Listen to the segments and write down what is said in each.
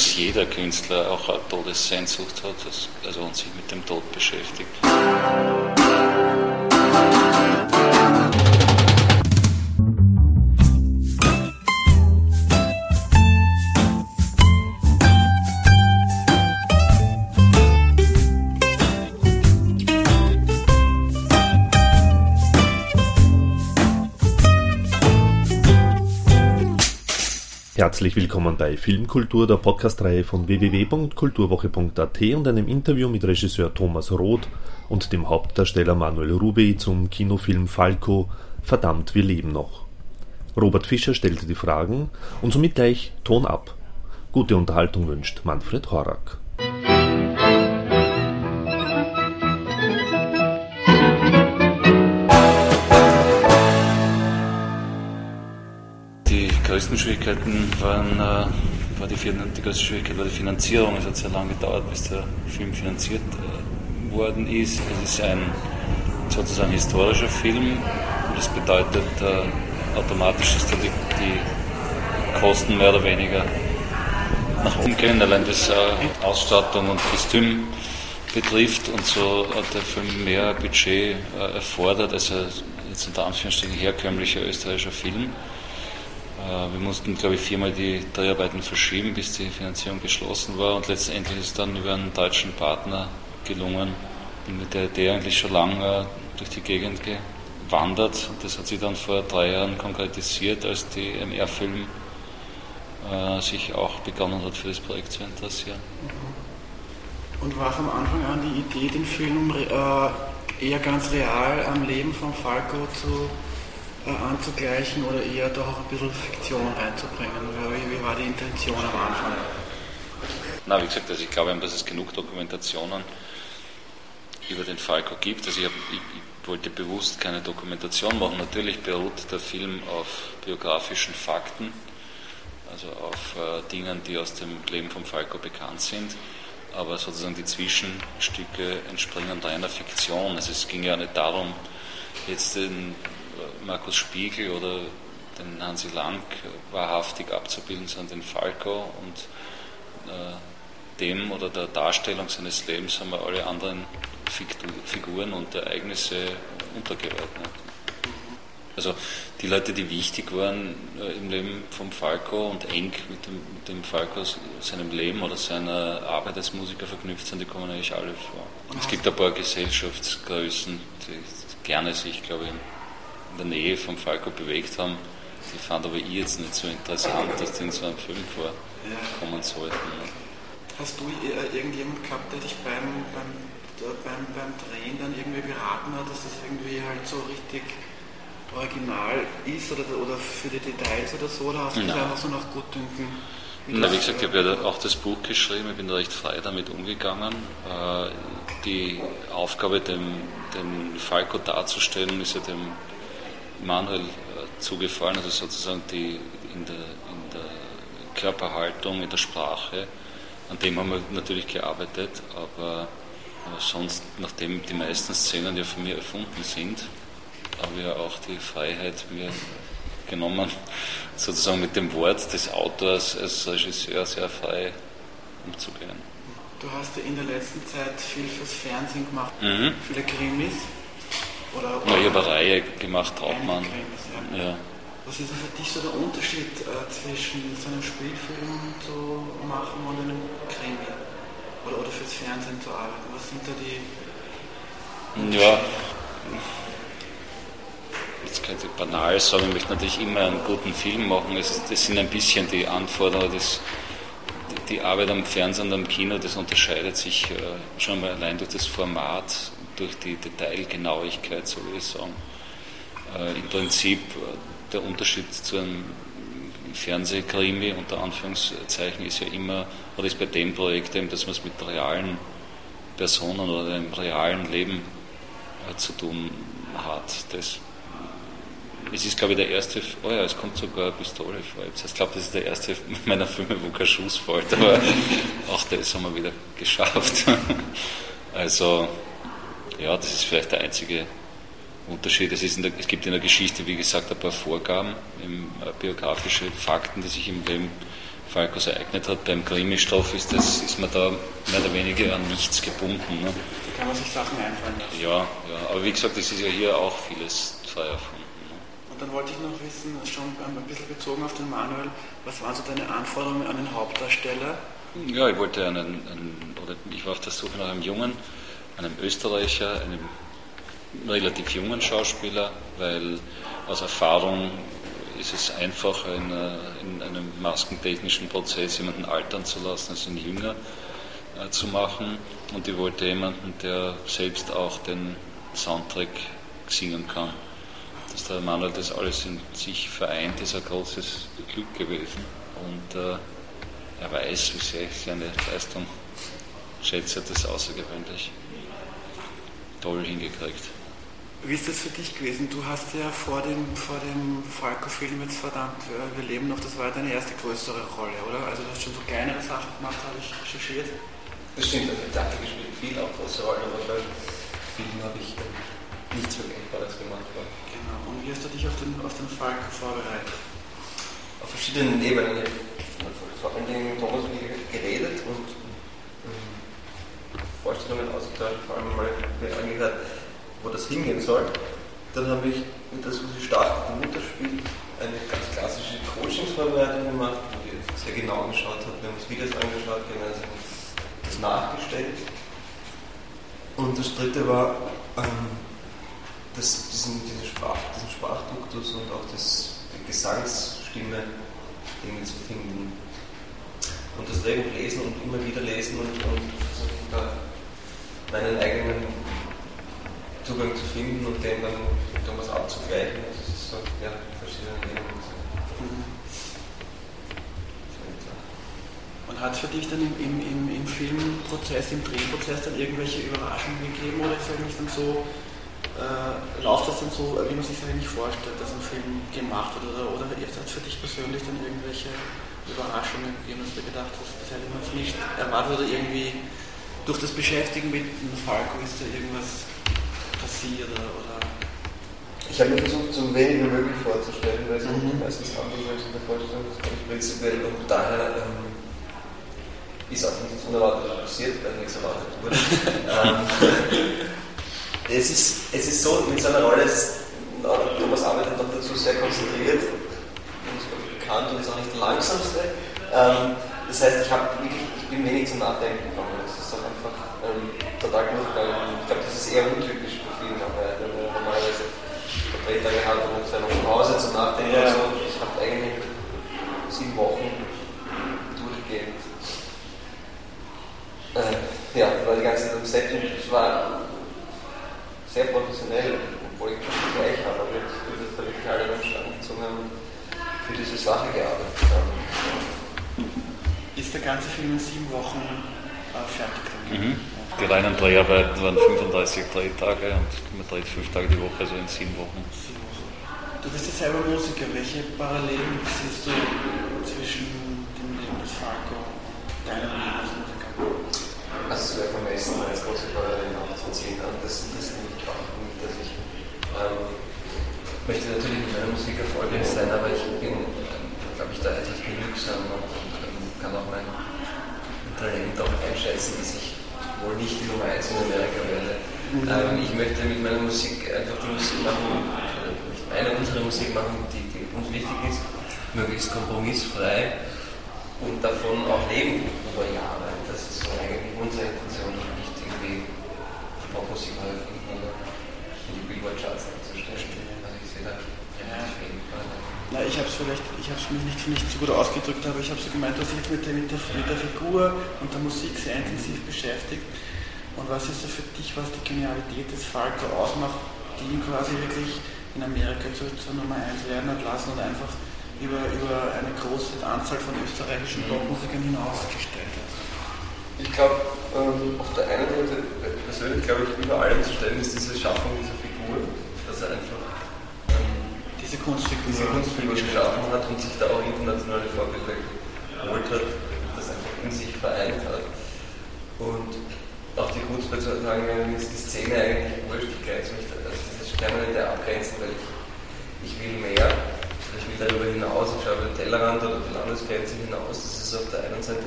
dass jeder Künstler auch eine Todessehnsucht hat also und sich mit dem Tod beschäftigt. Herzlich willkommen bei Filmkultur, der Podcastreihe von www.kulturwoche.at und einem Interview mit Regisseur Thomas Roth und dem Hauptdarsteller Manuel Rubey zum Kinofilm Falco Verdammt, wir leben noch. Robert Fischer stellte die Fragen und somit gleich Ton ab. Gute Unterhaltung wünscht Manfred Horak. Größten Schwierigkeiten waren, äh, war die, die größte Schwierigkeit war die Finanzierung. Es hat sehr lange gedauert, bis der Film finanziert äh, worden ist. Es ist ein sozusagen historischer Film und das bedeutet äh, automatisch, dass da die, die Kosten mehr oder weniger nach oben gehen, allein das Ausstattung und Kostüm betrifft und so hat der Film mehr Budget erfordert als er jetzt unter Anführungsstrichen herkömmlicher österreichischer Film. Äh, wir mussten, glaube ich, viermal die Dreharbeiten verschieben, bis die Finanzierung geschlossen war. Und letztendlich ist es dann über einen deutschen Partner gelungen, mit der Idee eigentlich schon lange durch die Gegend gewandert. Und das hat sich dann vor drei Jahren konkretisiert, als die MR-Film äh, sich auch begonnen hat, für das Projekt zu interessieren. Mhm. Und war von Anfang an die Idee, den Film äh, eher ganz real am Leben von Falco zu anzugleichen oder eher doch auch ein bisschen Fiktion reinzubringen? Wie, wie war die Intention am Anfang? Na, wie gesagt, also ich glaube, dass es genug Dokumentationen über den Falco gibt. Also ich, hab, ich, ich, wollte bewusst keine Dokumentation machen. Natürlich beruht der Film auf biografischen Fakten, also auf äh, Dingen, die aus dem Leben von Falco bekannt sind. Aber sozusagen die Zwischenstücke entspringen reiner Fiktion. Also es ging ja nicht darum, jetzt den Markus Spiegel oder den Hansi Lang wahrhaftig abzubilden, sondern den Falco und äh, dem oder der Darstellung seines Lebens haben wir alle anderen Figuren und Ereignisse untergeordnet. Also die Leute, die wichtig waren äh, im Leben vom Falco und eng mit dem, mit dem Falco, seinem Leben oder seiner Arbeit als Musiker verknüpft sind, die kommen eigentlich alle vor. Es gibt ein paar Gesellschaftsgrößen, die gerne sich, glaube ich, in der Nähe vom Falco bewegt haben. Die fand aber ich jetzt nicht so interessant, dass die in so einem Film vorkommen sollten. Hast du äh, irgendjemand gehabt, der dich beim, beim, beim, beim Drehen dann irgendwie beraten hat, dass das irgendwie halt so richtig original ist oder, oder für die Details oder so, oder hast du das einfach so nach Gutdünken? Na, wie gesagt, ich habe ja auch das Buch geschrieben, ich bin da recht frei damit umgegangen. Äh, die Aufgabe, den, den Falco darzustellen, ist ja dem Manuel äh, zugefallen, also sozusagen die in der, in der Körperhaltung, in der Sprache. An dem haben wir natürlich gearbeitet, aber, aber sonst, nachdem die meisten Szenen ja von mir erfunden sind, habe ich ja auch die Freiheit mir genommen, sozusagen mit dem Wort des Autors als Regisseur sehr frei umzugehen. Du hast ja in der letzten Zeit viel fürs Fernsehen gemacht, mhm. viele Krimis. Oder, oder ja, ich habe eine Reihe gemacht, Trautmann. Ja. ja. Was ist denn für dich so der Unterschied äh, zwischen so einem Spielfilm zu machen und einem Krimi? Oder, oder fürs Fernsehen zu arbeiten? Was sind da die. Ja, jetzt könnte ich banal sagen, ich möchte natürlich immer einen guten Film machen. Es, das sind ein bisschen die Anforderungen, das, die Arbeit am Fernsehen und am Kino, das unterscheidet sich äh, schon mal allein durch das Format durch die Detailgenauigkeit, so würde ich sagen. Äh, Im Prinzip äh, der Unterschied zu einem Fernsehkrimi unter Anführungszeichen ist ja immer, oder ist bei dem Projekt eben, dass man es mit realen Personen oder einem realen Leben äh, zu tun hat. Das, es ist, glaube ich, der erste, oh ja, es kommt sogar eine Pistole vor. Ich glaube, das ist der erste meiner Filme, wo kein Schuss fällt, aber auch das haben wir wieder geschafft. Also, ja, das ist vielleicht der einzige Unterschied. Es, der, es, gibt in der Geschichte, wie gesagt, ein paar Vorgaben, äh, biografische Fakten, die sich im Leben Falkos ereignet hat. Beim Krimi-Stoff ist, ist man da mehr oder weniger an nichts gebunden. Ne? Da kann man sich Sachen einfallen lassen. Ja, ja, aber wie gesagt, es ist ja hier auch vieles frei erfunden. Ne? Und dann wollte ich noch wissen, schon ein bisschen bezogen auf den Manuel, was waren so deine Anforderungen an den Hauptdarsteller? Ja, ich wollte einen, einen oder ich war auf der Suche nach einem Jungen, einem Österreicher, einem relativ jungen Schauspieler, weil aus Erfahrung ist es einfacher, in, äh, in einem maskentechnischen Prozess jemanden altern zu lassen, als ihn jünger äh, zu machen. Und ich wollte jemanden, der selbst auch den Soundtrack singen kann. Dass der Manuel das alles in sich vereint, ist ein großes Glück gewesen. Und äh, er weiß, wie sehr ich seine Leistung schätze, das außergewöhnlich toll hingekriegt. Wie ist das für dich gewesen? Du hast ja vor dem, vor dem Falco-Film jetzt verdammt, äh, wir leben noch, das war deine erste größere Rolle, oder? Also du hast schon so kleinere Sachen gemacht, habe ich recherchiert. Das stimmt, also Theater gespielt viel auch große Rolle, aber bei Filmen habe ich nichts Vergleichbares gemacht. Genau, und wie hast du dich auf den, auf den Falco vorbereitet? Auf verschiedenen Ebenen. Ich habe vor allen Dingen mit Thomas geredet und Vorstellungen ausgetauscht, vor allem mal angehört, wo das hingehen soll. Dann habe ich mit der Susi Stach, dem Mutterspiel, eine ganz klassische Coachingsvorbereitung gemacht, wo ich sehr genau geschaut habe. Wir haben uns Videos angeschaut, gemeinsam das nachgestellt. Und das dritte war, ähm, das, diesen, diesen, Sprach, diesen Sprachduktus und auch das, die Gesangsstimme irgendwie zu finden. Und das Drehbuch lesen und immer wieder lesen und, und versuchen da meinen eigenen Zugang zu finden und den dann damals abzugleichen. Das ist so, ja, verschiedene Ebenen. Und hat es für dich dann im, im, im, Filmprozess, im Drehprozess dann irgendwelche Überraschungen gegeben oder ist eigentlich dann so, äh, läuft das dann so, wie man sich das eigentlich vorstellt, dass ein Film gemacht wird oder, oder hat es für dich persönlich dann irgendwelche Überraschungen gegeben, dass du gedacht hast, das hätte man nicht erwartet oder irgendwie durch das Beschäftigen mit dem Falco ist da irgendwas passiert oder, ich habe mir versucht, so wenig wie möglich vorzustellen, weil es mhm. meistens anders als in der Vorstellung, das kann ich prinzipiell und daher ähm, ist auch nichts Unerwartetes passiert, weil nichts erwartet wurde. ähm, es, ist, es ist so, mit seiner Rolle, ist, Thomas arbeitet noch dazu sehr konzentriert, und ist bekannt und ist auch nicht der langsamste. Ähm, das heißt, ich, wirklich, ich bin wenig zum Nachdenken gekommen. Das ist doch einfach ähm, total gut, weil ich glaube, das ist eher untypisch arbeiten. Wenn man normalerweise drei Tage hat und zwei Wochen Pause zum Nachdenken ja. so. Ich habe eigentlich sieben Wochen durchgehend. Äh, ja, war die ganze Zeit am Set und es war sehr professionell, obwohl ich das gleich habe, aber jetzt wird da wirklich alle Stand gezogen haben und für diese Sache gearbeitet haben. Ist der ganze Film in sieben Wochen äh, fertig? Mhm. Die reinen Dreharbeiten waren 35 Drehtage und man dreht fünf Tage die Woche, also in sieben Wochen. Du bist ja selber Musiker. Welche Parallelen siehst du zwischen dem Leben des Falco und deinem Leben als Musiker? Also es wäre vermessen, als große Parallelen aufzuziehen. Das, das nicht auch nicht, dass ich ähm, möchte natürlich mit meiner Musik erfolgreich sein, aber ich bin, glaube ich, da etwas genügsam und kann auch mein Talent auch einschätzen, dass ich wohl nicht die Nummer 1 in Amerika werde. Mhm. Ähm, ich möchte mit meiner Musik einfach die Musik machen, nicht meine, unsere Musik machen, die, die uns wichtig ist, möglichst kompromissfrei und davon auch leben über Jahre. Das ist so eigentlich unsere Intention, nicht irgendwie Popmusik mal in die Billboard-Charts einzustellen. Also ich sehe da relativ wenig na, ich habe es vielleicht, ich habe es mich nicht, nicht so gut ausgedrückt, aber ich habe so gemeint, dass sich mit der, mit, der, mit der Figur und der Musik sehr intensiv beschäftigt. Und was ist so für dich, was die Genialität des Falco ausmacht, die ihn quasi wirklich in Amerika zur, zur Nummer 1 werden hat lassen und einfach über, über eine große Anzahl von österreichischen Popmusikern hinausgestellt hat? Ich glaube, ähm, auf der einen Seite, persönlich glaube ich, über allem zu stellen ist diese Schaffung dieser Figur, dass er einfach diese Kunstfigur, diese Kunstfigur geschaffen hat und sich da auch internationale Vorbilder geholt hat, das einfach in sich vereint hat. Und auch die zu sagen, ist die Szene eigentlich wurscht, ich grenze mich, also dieses permanente Abgrenzen, weil ich, ich will mehr ich will darüber hinaus, ich schaue über den Tellerrand oder die Landesgrenze hinaus, das ist auf der einen Seite.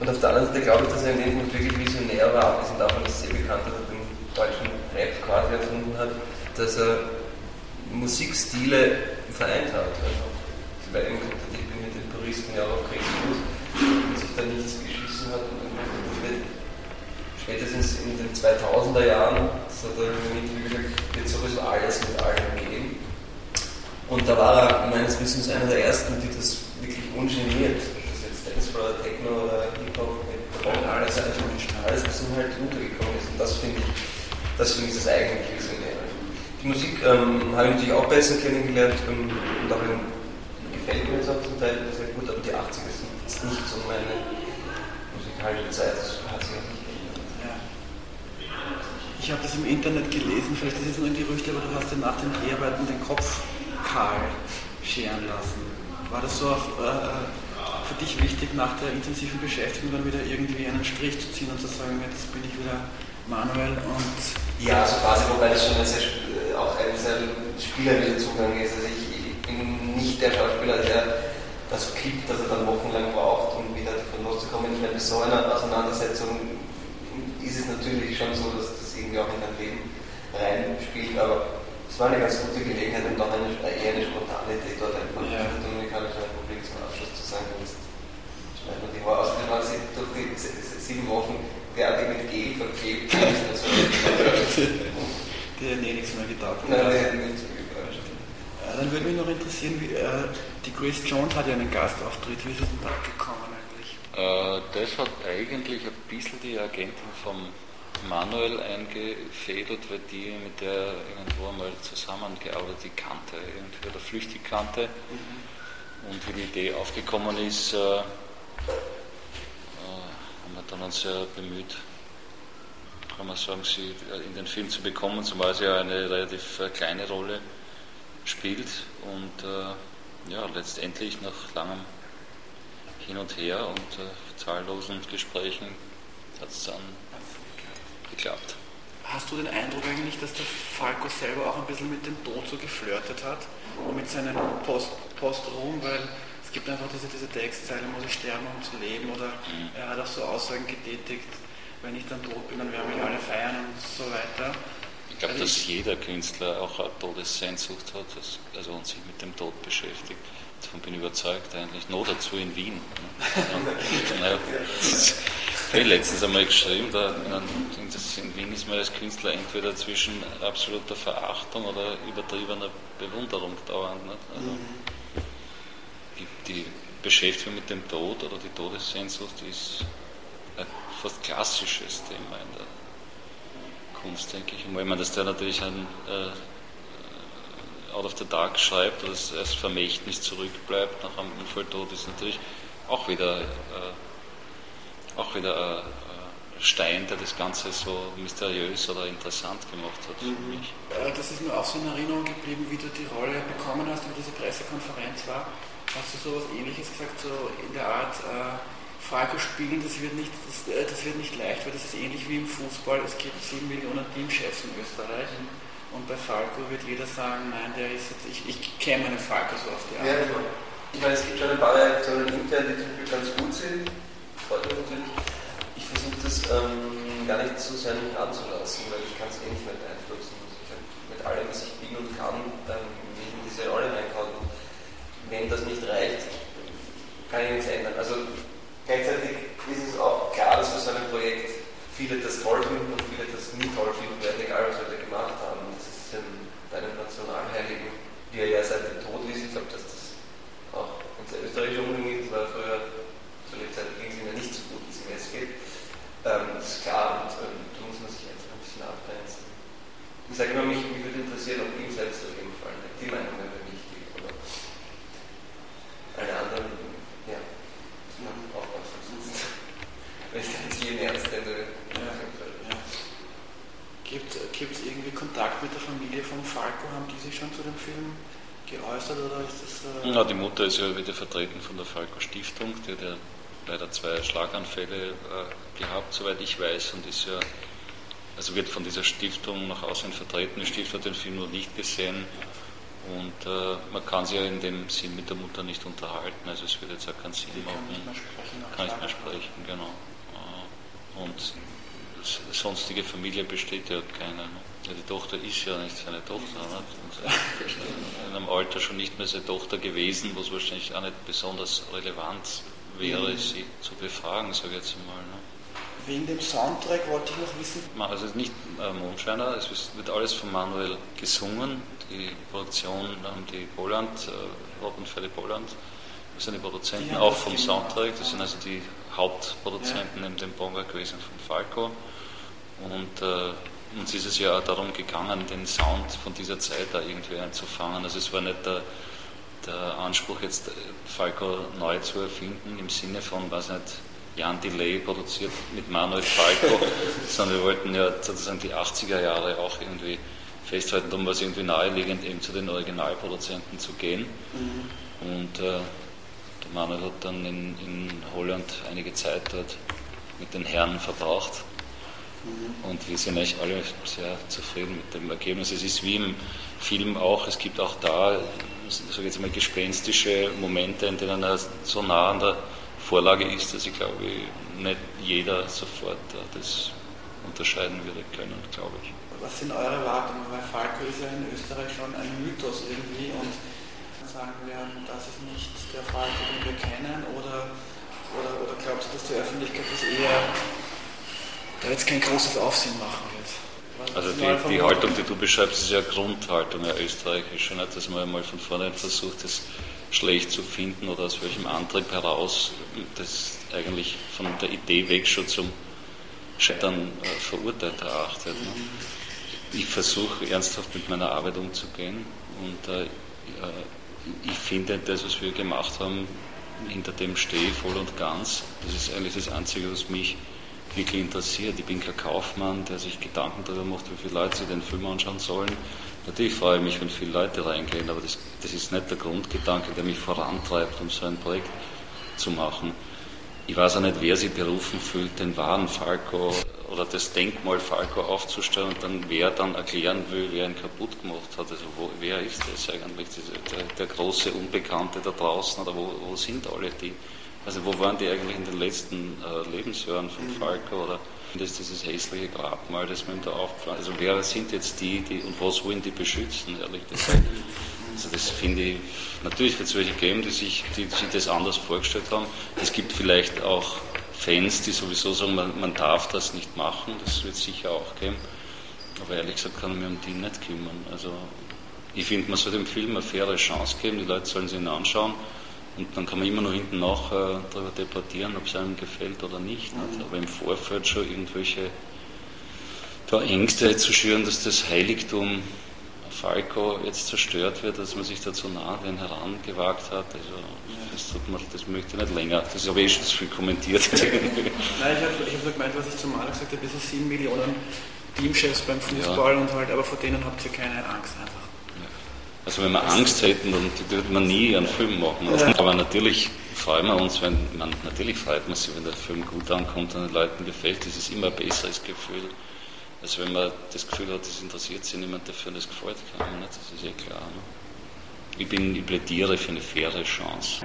Und auf der anderen Seite glaube ich, dass er in dem Punkt wirklich visionär war, abgesehen davon, dass es sehr bekannt, dass er den deutschen Rap quasi erfunden hat, dass er Musikstile vereint hat. Also, weil ich bin mit den Puristen ja auch auf Kriegsfuß und sich da nichts geschissen hat. Und spätestens in den 2000er Jahren, das hat er im wird sowieso alles mit allem gehen. Und da war er meines Wissens einer der ersten, die das wirklich ungeniert, das jetzt Dancefloor, Techno oder Hip-Hop, alles, alles, was ihm halt untergekommen ist. Und das finde ich, das finde ich das eigentlich Visionäre. Die Musik ähm, habe ich natürlich auch besser kennengelernt ähm, und auch gefällt mir jetzt auch zum Teil sehr gut, aber die 80er sind jetzt nicht so meine musikalische Zeit, das hat sich. Ich habe das im Internet gelesen, vielleicht ist es nur ein Gerücht, aber du hast dir nach den Dreharbeiten den Kopf kahl scheren lassen. War das so auch äh, für dich wichtig, nach der intensiven Beschäftigung dann wieder irgendwie einen Strich zu ziehen und zu sagen, jetzt bin ich wieder Manuel und... Ja, also quasi, wobei das schon ein sehr, auch ein sehr spielerischer Zugang ist. Also ich, ich bin nicht der Schauspieler, der das kippt, dass er dann wochenlang braucht, um wieder davon loszukommen. Ich meine, bei so einer Auseinandersetzung ist es natürlich schon so, dass das irgendwie auch in dein Leben reinspielt, aber es war eine ganz gute Gelegenheit, um doch eine, eher eine Spontanität dort einfach ja. dominikanische Republik zum Abschluss zu sagen. Jetzt schneiden wir die Haare aus. Die waren durch die sieben Wochen derartig mit Gel verklebt. die hätten eh nichts mehr gedacht. Nein, die hätten nichts mehr gedacht. Dann würde mich noch interessieren, wie, äh, die Grace Jones hat ja einen Gastauftritt. Wie ist es denn da gekommen eigentlich? Äh, das hat eigentlich ein bisschen die Agentin vom Manuel eingefädelt, weil die mit der irgendwo einmal zusammengearbeitet, die kannte, irgendwie oder flüchtig kannte. Mhm. Und wie die Idee aufgekommen ist, äh, haben wir dann uns sehr bemüht, kann man sagen, sie in den Film zu bekommen, zumal sie ja eine relativ äh, kleine Rolle spielt. Und äh, ja, letztendlich nach langem Hin und Her und äh, zahllosen Gesprächen hat es dann geklappt. Hast du den Eindruck eigentlich, dass der Falco selber auch ein bisschen mit dem Tod so geflirtet hat und mit seinem Post, Postruhm, weil es gibt einfach diese, diese Textzeile, muss ich sterben, um zu leben, oder mhm. er hat auch so Aussagen getätigt, wenn ich dann tot bin, dann werden mich alle feiern und so weiter. Ich glaube, also dass jeder Künstler auch eine Todessehnsucht hat also und sich mit dem Tod beschäftigt. Davon bin ich überzeugt eigentlich. Nur dazu in Wien. Ne? Ich habe letztens einmal geschrieben, da, in Wien ist man als Künstler entweder zwischen absoluter Verachtung oder übertriebener Bewunderung dauernd. Nicht? Also die, die Beschäftigung mit dem Tod oder die Todessehnsucht ist ein fast klassisches Thema in der Kunst, denke ich. Und wenn man das da natürlich ein äh, Out of the Dark schreibt oder es als Vermächtnis zurückbleibt nach einem Unfalltod, ist natürlich auch wieder äh, auch wieder ein Stein, der das Ganze so mysteriös oder interessant gemacht hat für mhm. mich. Das ist mir auch so in Erinnerung geblieben, wie du die Rolle bekommen hast, wie diese Pressekonferenz war. Hast du so etwas ähnliches gesagt, so in der Art, äh, Falco spielen, das wird, nicht, das, äh, das, wird nicht leicht, weil das ist ähnlich wie im Fußball, es gibt sieben Millionen Teamchefs in Österreich. Mhm. Und bei Falco wird jeder sagen, nein, der ist jetzt, ich, ich kenne meinen Falco so auf die Art. Ja, genau. Ich meine, es gibt schon ein paar Reaktionen intern, die zum Beispiel ganz gut sind freut mich natürlich. Ich versuche das ähm, gar nicht zu sehr nicht anzulassen, weil ich kann es eh nicht mehr beeinflussen. mit allem, was ich bin und kann, ich in diese Rolle reinkommen. Wenn das nicht reicht, kann ich nichts ändern. Also gleichzeitig ist es auch klar, dass für so ein Projekt viele das toll finden und viele das nie toll finden werden, egal was wir da gemacht haben. Das ist ähm, bei einem Nationalheiligen, wie er ja seit dem Tod ist, ich glaube, dass das auch unser österreichischer Umgang ist, war früher zu der Zeit ging es ihm ja nicht so gut, wie es ihm jetzt geht. Ähm, das ist klar und ähm, da muss man sich einfach ein bisschen abgrenzen. Ich sage immer, mich, mich würde interessieren, ob ihm selbst auf jeden Fall die Meinung wäre wichtig oder eine andere, ja, muss man aufpassen, sonst wenn ich dann jeden ernst nenne. Ja, ja. Gibt es irgendwie Kontakt mit der Familie von Falco? Haben die sich schon zu dem Film geäußert oder ist das. Äh ja, die Mutter ist ja wieder vertreten von der Falco Stiftung, die hat ja leider zwei Schlaganfälle äh, gehabt, soweit ich weiß, und ist ja, also wird von dieser Stiftung nach außen vertreten. Die Stiftung hat den Film noch nicht gesehen Und äh, man kann sich ja in dem Sinn mit der Mutter nicht unterhalten, also es wird jetzt auch keinen Sinn machen. kann nicht mehr sprechen. Kann nicht mehr sprechen, genau. Äh, Und sonstige Familie besteht ja keine. Ne? Ja, die Tochter ist ja nicht seine Tochter. Ne? Und in einem Alter schon nicht mehr seine Tochter gewesen, wo es wahrscheinlich auch nicht besonders relevant wäre, sie zu befragen, sage ich jetzt mal. Ne? Wegen dem Soundtrack wollte ich noch wissen, Also nicht äh, Mondscheiner, es wird alles von Manuel gesungen. Die Produktion haben die Bolland, äh, Rob und Freddy Bolland, das sind die Produzenten auch vom. Soundtrack, das sind also die Hauptproduzenten neben dem Bonga gewesen von Falco. Und äh, uns ist es ja auch darum gegangen, den Sound von dieser Zeit da irgendwie einzufangen. Also es war nicht der, der Anspruch, jetzt äh, Falco neu zu erfinden, im Sinne von, weiß nicht, Jan Delay produziert mit Manuel Falco, sondern wir wollten ja sozusagen die 80er Jahre auch irgendwie festhalten. Darum war es irgendwie naheliegend, eben zu den Originalproduzenten zu gehen. Und äh, der Manuel hat dann in, in Holland einige Zeit dort mit den Herren verbracht. Und wir sind eigentlich alle sehr zufrieden mit dem Ergebnis. Es ist wie im Film auch, es gibt auch da, sage jetzt mal, gespenstische Momente, in denen er so nah an der Vorlage ist, dass ich glaube, nicht jeder sofort äh, das unterscheiden würde können, glaube ich. was sind eure Erwartungen? Weil Falco ist ja in Österreich schon ein Mythos irgendwie und sagen wir, das ist nicht der Falco, den wir kennen oder, oder, oder glaubst du, dass die Öffentlichkeit das eher da jetzt kein großes Aufsehen machen wird? Also die, die? Haltung, die du beschreibst, ist ja Grundhaltung ja österreichische, nicht, dass man einmal von vornherein versucht, das schlecht zu finden oder aus welchem Antrieb heraus das eigentlich von der Idee weg schon zum Scheitern äh, verurteilt erachtet. Ne? Ich versuche ernsthaft mit meiner Arbeit umzugehen und äh, äh, ich finde, das, was wir gemacht haben, hinter dem stehe ich voll und ganz. Das ist eigentlich das Einzige, was mich wirklich interessiert. Ich bin kein Kaufmann, der sich Gedanken darüber macht, wie viele Leute sich den Film anschauen sollen. Natürlich freue ich mich, wenn viele Leute reingehen, aber das, das ist nicht der Grundgedanke, der mich vorantreibt, um so ein Projekt zu machen. Ich weiß auch nicht, wer sich berufen fühlt, den wahren Falco oder das Denkmal Falco aufzustellen und dann wer dann erklären will, wer ihn kaputt gemacht hat. Also wo, wer ist das eigentlich, diese, der, der große Unbekannte da draußen oder wo, wo sind alle die? Also wo waren die eigentlich in den letzten äh, Lebensjahren von Falco oder das ist dieses hässliche Grabmal, das mir da aufgefallen Also wer sind jetzt die, die und was wollen die beschützen, ehrlich gesagt? Also das finde ich, natürlich wird es welche geben, die sich, die sich das anders vorgestellt haben. Es gibt vielleicht auch Fans, die sowieso sagen, man, man darf das nicht machen, das wird es sicher auch geben. Aber ehrlich gesagt kann ich mich um die nicht kümmern. Also ich finde, man soll dem Film eine faire Chance geben, die Leute sollen sich ihn anschauen und dann kann man immer noch hinten nach äh, darüber debattieren, ob es einem gefällt oder nicht. nicht? Aber im Vorfeld schon irgendwelche da Ängste zu schüren, dass das Heiligtum Falco jetzt zerstört wird, dass man sich da zu nah an den herangewagt hat. Also das, man, das möchte ich nicht länger. Das habe ich eh schon zu viel kommentiert. Nein, ich habe ich hab nur gemeint, was ich zum Mal gesagt habe, sind 7 Millionen Teamchefs beim Fußball und halt, aber vor denen habt ihr keine Angst einfach. Also wenn wir Angst hätten, dann würde man nie einen Film machen. Ja. Aber natürlich freuen wir uns, wenn man natürlich freut man sich, wenn der Film gut ankommt und den Leuten gefällt. Das ist immer ein besseres Gefühl, als wenn man das Gefühl hat, es interessiert sich niemand dafür es gefällt keinem. Nicht? Das ist eh klar. Ne? Ich, bin, ich plädiere für eine faire Chance.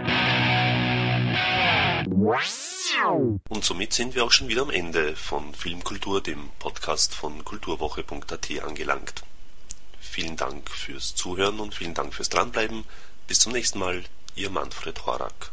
Und somit sind wir auch schon wieder am Ende von Filmkultur, dem Podcast von kulturwoche.at angelangt. Vielen Dank fürs Zuhören und vielen Dank fürs Dranbleiben. Bis zum nächsten Mal, Ihr Manfred Horak.